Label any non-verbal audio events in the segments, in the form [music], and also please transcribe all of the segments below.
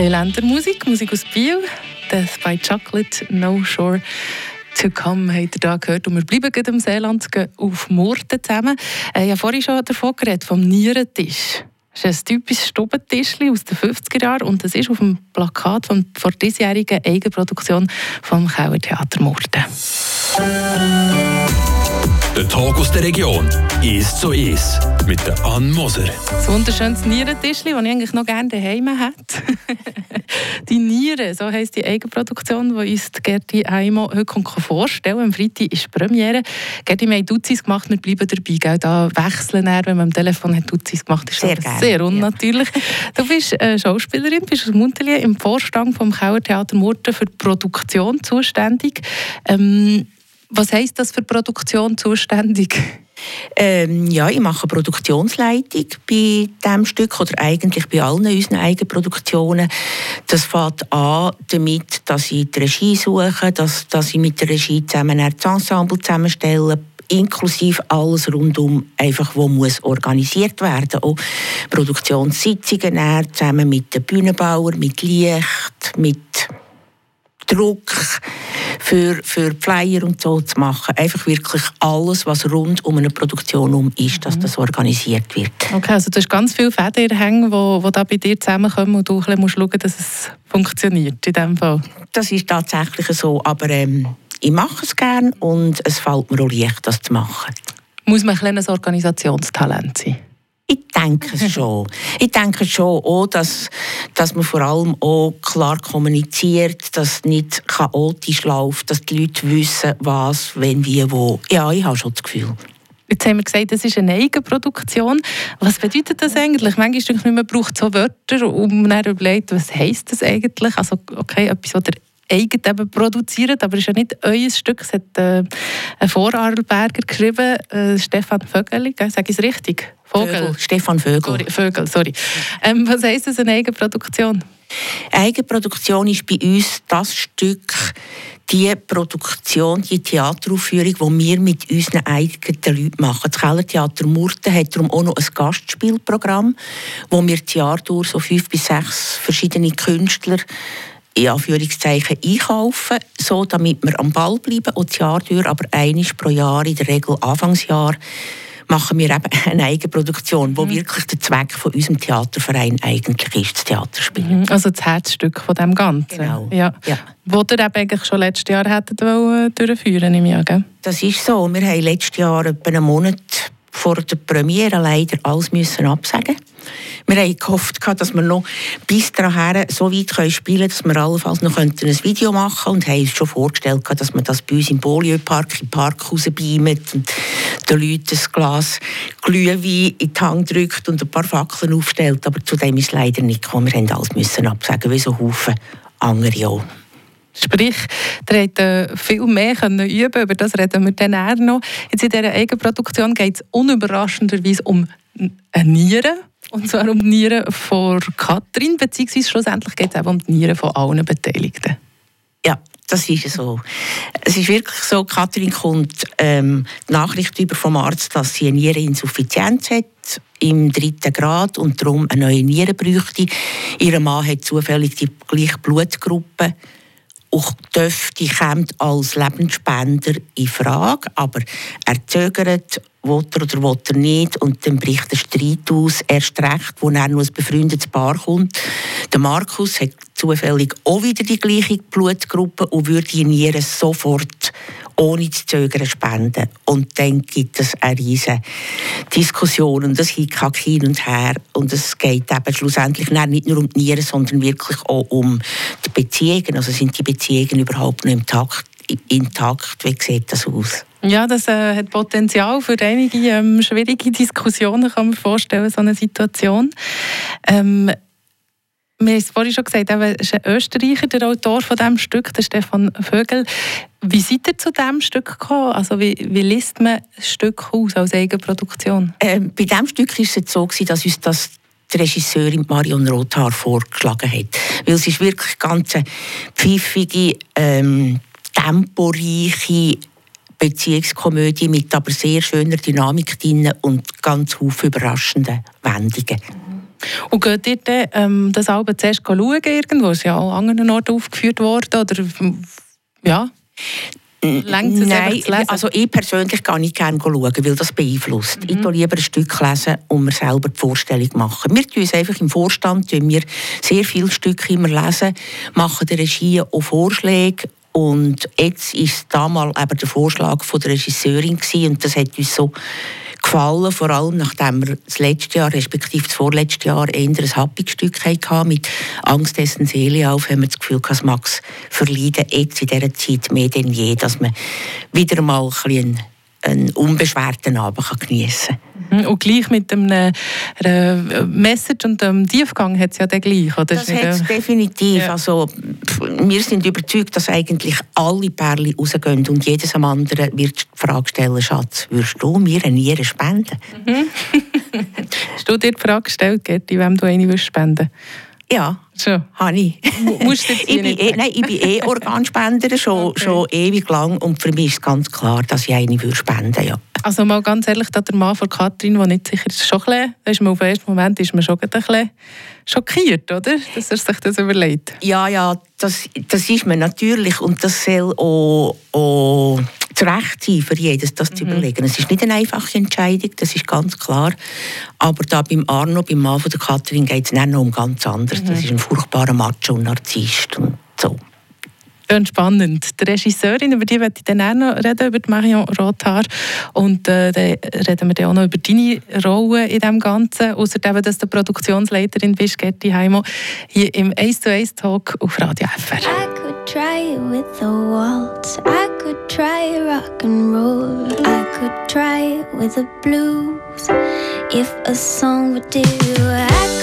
Seeländer Musik, Musik aus Biel. Death by Chocolate, No Shore to Come, habt ihr da gehört. Und wir bleiben gerade im Seeland auf Murten zusammen. Äh, ich habe vorhin schon davon geredet, vom Nierentisch. Das ist ein typisches Stubentisch aus den 50er Jahren und das ist auf dem Plakat von, der diesjährigen Eigenproduktion vom Kauertheater Murten. Der Tag aus der Region ist so ist mit der Ann Moser. Das wunderschönes Nierentischli, das ich eigentlich noch gerne daheim hätte. [laughs] die Niere, so heisst die Eigenproduktion, die uns die Gerti Heimo heute vorstellen kann. Am Freitag ist die Premiere. Gerti, wir haben Duzis gemacht, wir bleiben dabei. Gell? Da wechseln wir, wenn man am Telefon hat Duzis gemacht ist sehr, sehr unnatürlich. Ja. Du bist äh, Schauspielerin, bist aus Muntelier im Vorstand vom Kauertheater Murten für die Produktion zuständig. Ähm, was heisst das für Produktion zuständig? Ähm, ja, ich mache Produktionsleitung bei diesem Stück oder eigentlich bei allen unseren Eigenproduktionen. Das fängt an damit, dass ich die Regie suche, dass, dass ich mit der Regie zusammen das Ensemble zusammenstelle, inklusive alles rundum, einfach, wo muss organisiert werden. Auch Produktionssitzungen zusammen mit den Bühnenbauern, mit Licht, mit Druck für, für Flyer und so zu machen. Einfach wirklich alles, was rund um eine Produktion um ist, dass mhm. das organisiert wird. Okay, also du hast ganz viele Fäden hängen, die, die da bei dir zusammenkommen und du musst schauen, dass es funktioniert in diesem Fall. Das ist tatsächlich so, aber ähm, ich mache es gerne und es fällt mir auch leicht, das zu machen. Muss man ein kleines Organisationstalent sein? Ich denke es schon. Ich denke schon auch, dass, dass man vor allem auch klar kommuniziert, dass nicht chaotisch läuft, dass die Leute wissen, was, wenn, wie, wo. Ja, ich habe schon das Gefühl. Jetzt haben wir gesagt, das ist eine Eigenproduktion. Was bedeutet das eigentlich? Manchmal ich, man braucht so Wörter, um dann überlegt, was heisst das eigentlich? Also, okay, etwas, was eigen eben produziert, aber es ist ja nicht euer Stück. Es hat äh, ein Vorarlberger geschrieben, äh, Stefan Vögeli, sage ich es richtig? Vogel. Vögel. Stefan Vögel. Sorry, Vögel, sorry. Ähm, was heisst das, eine Eigenproduktion? Eigenproduktion ist bei uns das Stück, die Produktion, die Theateraufführung, die wir mit unseren eigenen Leuten machen. Das Kellertheater Murten hat darum auch noch ein Gastspielprogramm, wo wir das Jahr durch so fünf bis sechs verschiedene Künstler in Anführungszeichen einkaufen, so damit wir am Ball bleiben und das Jahr durch, aber einiges pro Jahr, in der Regel Anfangsjahr, machen wir eben [laughs] eine Eigenproduktion, wo mhm. wirklich der Zweck von unserem Theaterverein eigentlich ist, das Theaterspiel. Mhm. Also das Herzstück von dem Ganzen. Genau. Ja. Ja. Wo ihr eben eigentlich schon letztes Jahr hättet durchführen im Jahr, gell? Das ist so. Wir haben letztes Jahr etwa einen Monat vor der Premiere leider alles müssen absagen wir haben gehofft, dass wir noch bis dahin so weit spielen können, dass wir allenfalls noch ein Video machen können und haben uns schon vorgestellt, dass man das bei uns im Bolio-Park, im Park rausbeamt und den Leuten ein Glas Glühwein in die Hand drückt und ein paar Fackeln aufstellt. Aber zu dem ist leider nicht gekommen. Wir mussten alles müssen absagen, wie so Haufen andere auch. Sprich, ihr hättet äh, viel mehr können üben über das reden wir dann noch. Jetzt in dieser Eigenproduktion geht es unüberraschenderweise um eine Niere. Und zwar um die Nieren von Katrin, beziehungsweise schlussendlich geht es auch um die Nieren von allen Beteiligten. Ja, das ist so. Es ist wirklich so, Katrin kommt ähm, die Nachricht über vom Arzt, dass sie eine Niereninsuffizienz hat im dritten Grad und darum eine neue Niere bräuchte. Ihr Mann hat zufällig die gleiche Blutgruppe auch dürfte, kommt als Lebensspender in Frage, aber er zögert, will er oder will er nicht. Und dann bricht der Streit aus, erst recht, wo er noch ein befreundetes Paar kommt. Der Markus hat zufällig auch wieder die gleiche Blutgruppe und würde Nieren sofort ohne zu zögern spenden. Und dann gibt es eine riesige Diskussion und das hickhack hin und her. Und es geht eben schlussendlich nicht nur um die Nieren, sondern wirklich auch um die Beziehungen. Also sind die Beziehungen überhaupt noch intakt? intakt? Wie sieht das aus? Ja, das äh, hat Potenzial für einige ähm, schwierige Diskussionen, kann man vorstellen, so eine Situation. Ähm, wir haben es vorhin schon gesagt, er ist ein Österreicher, der Autor von diesem Stück, der Stefan Vögel. Wie seid ihr zu diesem Stück gekommen? Also wie, wie liest man ein Stück aus als Eigenproduktion? Ähm, bei diesem Stück war es so, dass uns das die Regisseurin Marion Rothaar vorgeschlagen hat. Weil es ist wirklich ganz eine pfiffige, ähm, temporeiche Beziehungskomödie mit aber sehr schöner Dynamik drin und ganz viele überraschenden Wendungen. Und geht ihr dann, ähm, das Album zuerst schauen irgendwo? Ist ja auch an anderen Orten aufgeführt worden? Oder, ja? Nein, also ich persönlich gehe nicht gerne schauen, weil das beeinflusst. Mhm. Ich lese lieber ein Stück lesen und mir selber die Vorstellung machen. Wir tun es einfach im Vorstand, wenn wir sehr viele Stücke immer lesen, machen der Regie auch Vorschläge und jetzt ist damals eben der Vorschlag von der Regisseurin gewesen, und das hat uns so gefallen, vor allem nachdem wir das letzte Jahr, respektive das vorletzte Jahr, eher ein Happy-Stück hatten, mit Angst dessen Seele auf, haben wir das Gefühl, dass Max verleiden jetzt in dieser Zeit mehr denn je, dass man wieder mal ein bisschen einen unbeschwerten Abend geniessen kann. Mhm. Und gleich mit einem äh, Message und dem Tiefgang hat es ja den gleich, oder? Das hat es definitiv. Ja. Also, wir sind überzeugt, dass eigentlich alle Perlen rausgehen und jedes am anderen wird die Frage stellen, Schatz, würdest du mir eine Niere spenden? Mhm. [laughs] Hast du dir die Frage gestellt, Gerti, wem du eine spenden Ja. Schon? Habe ich. Musst du ich, bin eh, nein, ich bin eh Organspender, schon, [laughs] okay. schon ewig lang. Und für mich ist ganz klar, dass ich eine würde spenden ja. Also mal ganz ehrlich, der Mann von Katrin, der nicht sicher ist, schon ein bisschen, auf den ersten Moment ist man schon ein bisschen schockiert, oder? Dass er sich das überlegt. Ja, ja, das, das ist man natürlich. Und das soll auch, auch zu Recht sein, für jedes das zu mhm. überlegen. Es ist nicht eine einfache Entscheidung, das ist ganz klar. Aber da beim Arno, beim Mann von der Katrin, geht es noch um ganz anderes. Mhm. Das ist ein furchtbarer Macho und Narzisst und so. Schön spannend. Die Regisseurin, über die werde ich dann auch noch reden, über Marion Rothaar. Und äh, dann reden wir dann auch noch über deine Rolle in dem Ganzen. Außerdem, dass du Produktionsleiterin bist, Gerti Heimo, hier im Ace to Ace Talk auf Radio FR. Try it with a waltz. I could try rock and roll. I could try it with the blues. If a song would do, I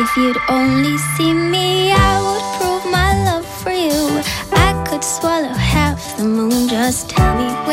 If you'd only see me, I would prove my love for you. I could swallow half the moon, just tell me.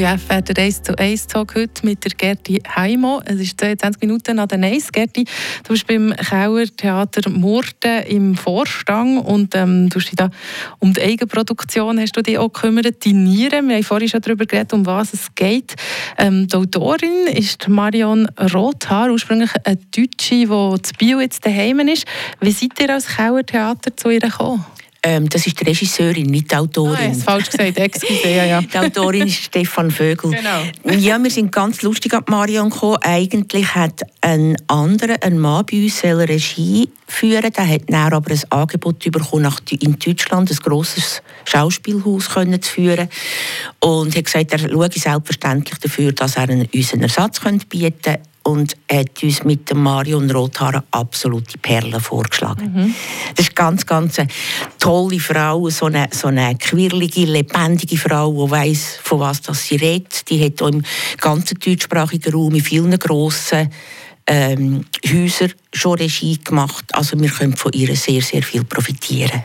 Radio FR, der 1 zu 1 Talk heute mit der Gerti Heimo. Es ist 22 Minuten nach der 1. Gerti, du bist beim Kauer Theater Murten im Vorstand und ähm, du hast dich da um die Eigenproduktion hast du dich auch gekümmert, die Nieren. Wir haben vorhin schon darüber geredet, um was es geht. Ähm, die Autorin ist Marion Rothaar, ursprünglich eine Deutsche, die zu Bio jetzt daheim ist. Wie seid ihr als Kauer Theater zu ihr gekommen? Ähm, das ist die Regisseurin, nicht die Autorin. Ah, falsch gesagt, excuse, ja, ja. Die Autorin ist Stefan Vögel. Genau. Ja, wir sind ganz lustig an Marion gekommen. Eigentlich hat ein anderer, ein Mann bei uns, Regie führen. Der hat dann aber ein Angebot bekommen, nach, in Deutschland ein grosses Schauspielhaus können zu führen. Und hat gesagt, er schaue selbstverständlich dafür, dass er uns einen Ersatz bieten könnte und hat uns mit dem Marion Rothaar absolute Perlen vorgeschlagen. Mhm. Das ist ganz, ganz eine tolle Frau, so eine, so eine quirlige, lebendige Frau, die weiss, von was das sie redet. Die hat auch im ganzen deutschsprachigen Raum in vielen grossen ähm, Häusern schon Regie gemacht. Also wir können von ihr sehr, sehr viel profitieren.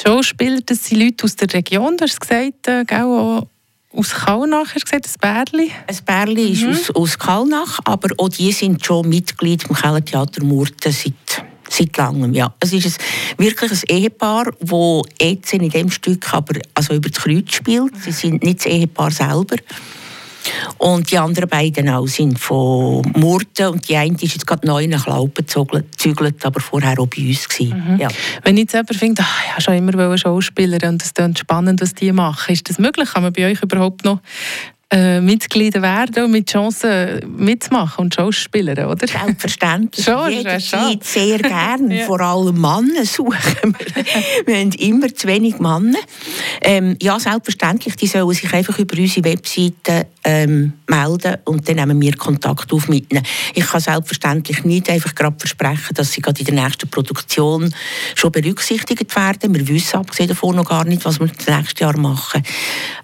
Schauspieler, das sind Leute aus der Region, du hast gesagt, äh, auch aus Kalnach, hast du gesagt, ein Bärli? Ein Bärli mhm. ist aus, aus Kalnach, aber auch die sind schon Mitglied im Kellertheater Murten seit, seit langem. Ja. Es ist ein, wirklich ein Ehepaar, das jetzt in diesem Stück aber also über das Kreuz spielt. Sie sind nicht das Ehepaar selber. Und die anderen beiden auch sind von Murten und die eine ist jetzt gerade neu nach Laupen gezügelt, aber vorher auch bei uns Mhm. Ja. Wenn ich jetzt selber finde, ach, ich habe schon immer Schauspieler und es ist spannend, was die machen, ist das möglich? Kann man bei euch überhaupt noch äh, Mitglieder werden und mit Chancen mitzumachen und Schauspieler, oder? Selbstverständlich. Schon, Jederzeit sehr [laughs] gerne. ja. Vor allem Männer suchen wir. [laughs] wir haben immer zu wenig Männer. Ähm, ja, selbstverständlich, die sollen sich einfach über unsere Webseite ähm, melden und dann nehmen wir Kontakt auf mit ihnen. Ich kann selbstverständlich nicht einfach gerade versprechen, dass sie gerade in der nächsten Produktion schon berücksichtigt werden. Wir wissen abgesehen davon noch gar nicht, was wir das nächste Jahr machen.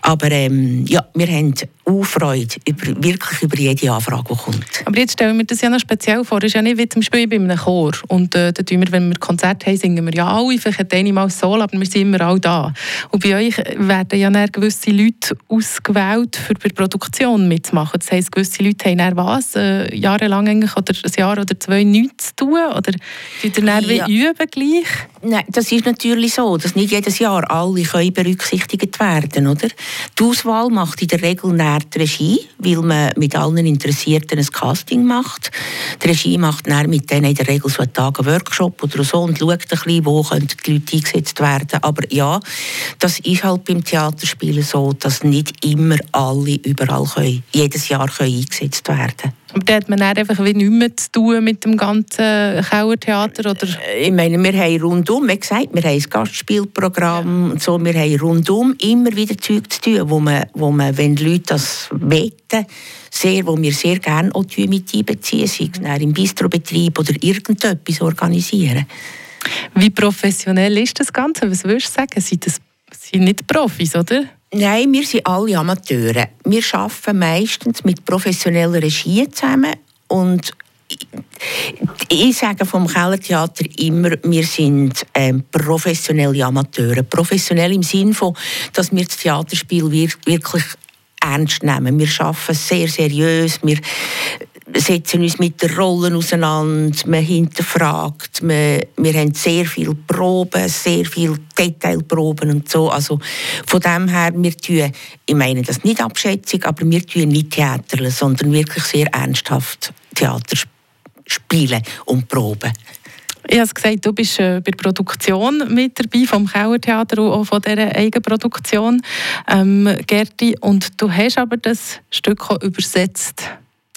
Aber ähm, ja, wir haben auch Freude über, wirklich über jede Anfrage, die kommt. Aber jetzt stellen wir das ja noch speziell vor. Es ist ja nicht wie zum Beispiel bei einem Chor. Und äh, da wir, wenn wir Konzerte haben, singen wir ja alle, vielleicht einmal Solo, aber wir sind immer auch da. Und bei euch werden ja dann gewisse Leute ausgewählt, für die Produktion mitzumachen. Das heisst, gewisse Leute haben dann was, äh, jahrelang eigentlich, oder ein Jahr oder zwei nichts zu tun? Oder tut ihr dann ja. wie üben gleich? Nein, das ist natürlich so, dass nicht jedes Jahr alle können berücksichtigt werden oder? Die Auswahl macht in der Regel dann die Regie, weil man mit allen Interessierten ein Casting macht. Die Regie macht dann mit denen in der Regel so einen Tag einen Workshop oder so und schaut ein bisschen, wo die Leute eingesetzt werden. Aber ja, das ist halt beim Theaterspielen so, dass nicht immer alle überall können, jedes Jahr können eingesetzt werden. Aber da hat man dann einfach wie nichts mehr zu tun mit dem ganzen Kauertheater, oder? Äh, ich meine, wir haben rundum, wie gesagt, wir haben ein Gastspielprogramm und so, wir haben rundum immer wieder Zeug zu tun, wo man, wo man wenn die Leute das weten, sehr, wo wir sehr gerne auch mit einbeziehen, sei es im Bistrobetrieb oder irgendetwas organisieren. Wie professionell ist das Ganze? Was würdest du sagen? Sind das sind nicht Profis, oder? Nein, wir sind alle Amateure. Wir arbeiten meistens mit professioneller Regie zusammen und ich sage vom Kellertheater immer, wir sind ähm, professionelle Amateure. Professionell im Sinne von, dass wir das Theaterspiel wirklich ernst nehmen. Wir arbeiten sehr seriös, wir setzen uns mit den Rollen auseinander, man hinterfragt, man, wir haben sehr viele Proben, sehr viele Detailproben und so. Also von dem her, wir tun, ich meine das nicht Abschätzung, aber wir tun nicht Theater, sondern wirklich sehr ernsthaft Theater spielen und proben. Ich habe gesagt, du bist äh, bei der Produktion mit dabei, vom Kauertheater und auch von dieser Eigenproduktion, ähm, Gerti. Und du hast aber das Stück auch übersetzt.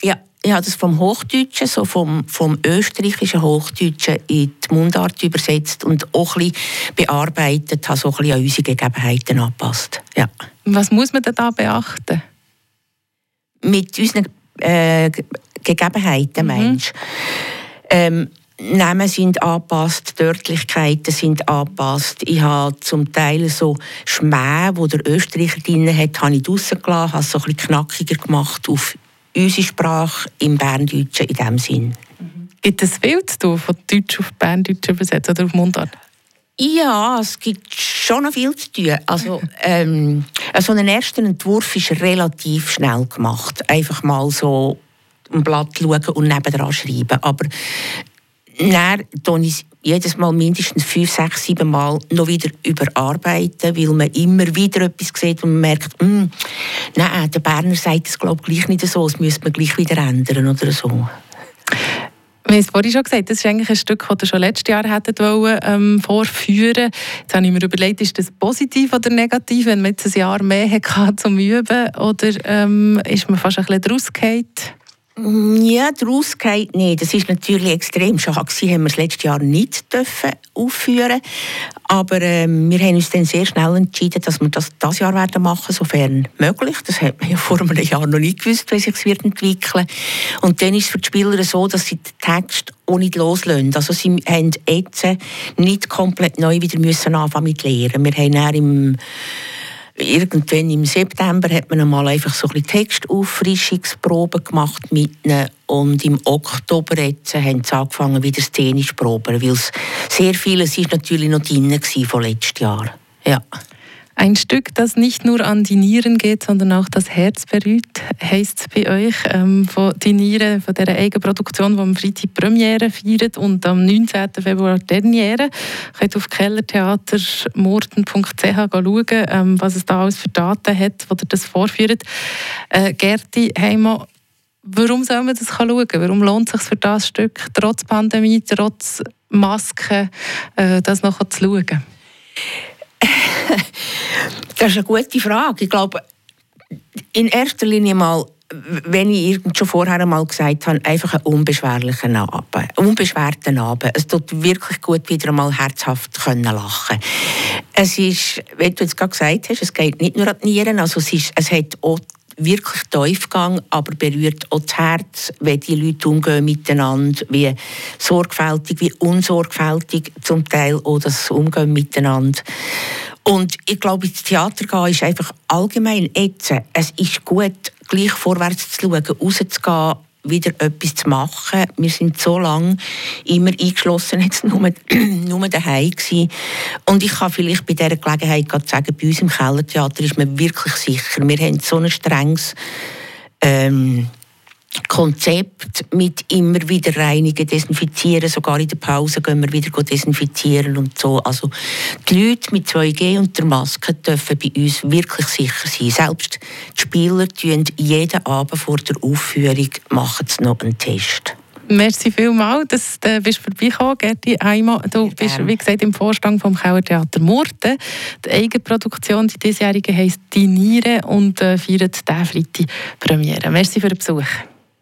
Ja, ich habe das vom Hochdeutschen, so vom, vom österreichischen Hochdeutschen in die Mundart übersetzt und auch ein bisschen bearbeitet, habe so ein bisschen an unsere Gegebenheiten angepasst. Ja. Was muss man denn da beachten? Mit unseren äh, Gegebenheiten, mhm. meinst ähm, Namen sind angepasst, Dörtlichkeiten sind angepasst. Ich habe zum Teil so Schmäh, die der Österreicher drin hat, habe ich draussen gelassen, habe es so ein bisschen knackiger gemacht auf unsere Sprache im Berndeutschen in diesem Sinn. Gibt es viel zu tun, von Deutsch auf Berndeutsch übersetzt oder auf Mundart? Ja, es gibt schon noch viel zu tun. Also, [laughs] ähm, Also einen ersten Entwurf ist relativ schnell gemacht. Einfach mal so ein Blatt schauen und nebenan schreiben. Aber dann ich jedes Mal mindestens fünf, sechs, sieben Mal noch wieder überarbeiten, weil man immer wieder etwas sieht und man merkt, mm, nein, der Berner sagt es glaube gleich nicht so, das müsste man gleich wieder ändern oder so. Wir haben es vorhin schon gesagt, das ist eigentlich ein Stück, das ihr schon letztes Jahr hättet wollen, ähm, vorführen Jetzt habe ich mir überlegt, ist das positiv oder negativ, wenn man jetzt ein Jahr mehr [laughs] hatte zum Üben oder ähm, ist man fast ein bisschen rausgefallen? Ja, daraus geht nicht. Das ist natürlich extrem schade gewesen, haben wir das letzte Jahr nicht dürfen aufführen aber ähm, wir haben uns dann sehr schnell entschieden, dass wir das das Jahr werden machen, sofern möglich. Das hat man ja vor einem Jahr noch nicht gewusst, wie sich es wird entwickeln. Und dann ist es für die Spieler so, dass sie den Text auch nicht loslösen. Also sie haben jetzt nicht komplett neu wieder müssen anfangen mit Lehren. Wir haben im irgendwann im September hat man einmal einfach so ein Textauffrischungsproben gemacht mit ihnen und im Oktober jetzt haben sie angefangen wieder szenisch proben, weil sehr vieles ist natürlich noch drin von letztes Jahr. Ja. Ein Stück, das nicht nur an die Nieren geht, sondern auch das Herz berührt, heisst es bei euch. Ähm, von die Nieren, von dieser Eigenproduktion, die am Freitag Premiere feiert und am 19. Februar Derniere. Könnt auf kellertheatermurten.ch schauen, ähm, was es da alles für Daten hat, wo ihr das vorführt. Äh, Gerti Heimann, warum soll man das schauen? Warum lohnt es sich für das Stück, trotz Pandemie, trotz Masken, äh, das noch zu schauen? [laughs] Das ist eine gute Frage. Ich glaube, in erster Linie mal, wenn ich schon vorher einmal gesagt habe, einfach einen unbeschwerlichen Abend, unbeschwerten Abend. Es tut wirklich gut, wieder einmal herzhaft können lachen. Es ist, wie du jetzt gerade gesagt hast, es geht nicht nur an die Nieren, also es, ist, es hat auch wirklich Tiefgang, aber berührt auch das Herz, wie die Leute umgehen miteinander, wie sorgfältig, wie unsorgfältig zum Teil auch das Umgehen miteinander. Und ich glaube, ins Theater gehen ist einfach allgemein jetzt. Es ist gut, gleich vorwärts zu schauen, rauszugehen, wieder etwas zu machen. Wir sind so lange immer eingeschlossen, jetzt nur, [clears throat] nur daheim gewesen. Und ich kann vielleicht bei dieser Gelegenheit gerade sagen, bei uns im Kellertheater ist man wirklich sicher. Wir haben so ein strenges ähm, Konzept mit immer wieder reinigen, desinfizieren, sogar in der Pause gehen wir wieder desinfizieren und so. Also die Leute mit 2G und der Maske dürfen bei uns wirklich sicher sein. Selbst die Spieler tun jeden Abend vor der Aufführung machen sie noch einen Test. Merci vielmals, dass du bist vorbeigekommen, Gerti Eimer. Du bist, wie gesagt, im Vorstand vom Kauertheater Murten. Die Eigenproduktion, die diesjährige heisst «Die Niere» und äh, feiert diesen Freitag Premiere. Merci für den Besuch.